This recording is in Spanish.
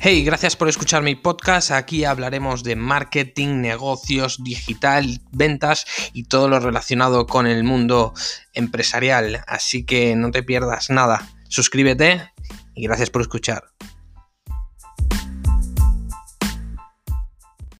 Hey, gracias por escuchar mi podcast. Aquí hablaremos de marketing, negocios, digital, ventas y todo lo relacionado con el mundo empresarial. Así que no te pierdas nada. Suscríbete y gracias por escuchar.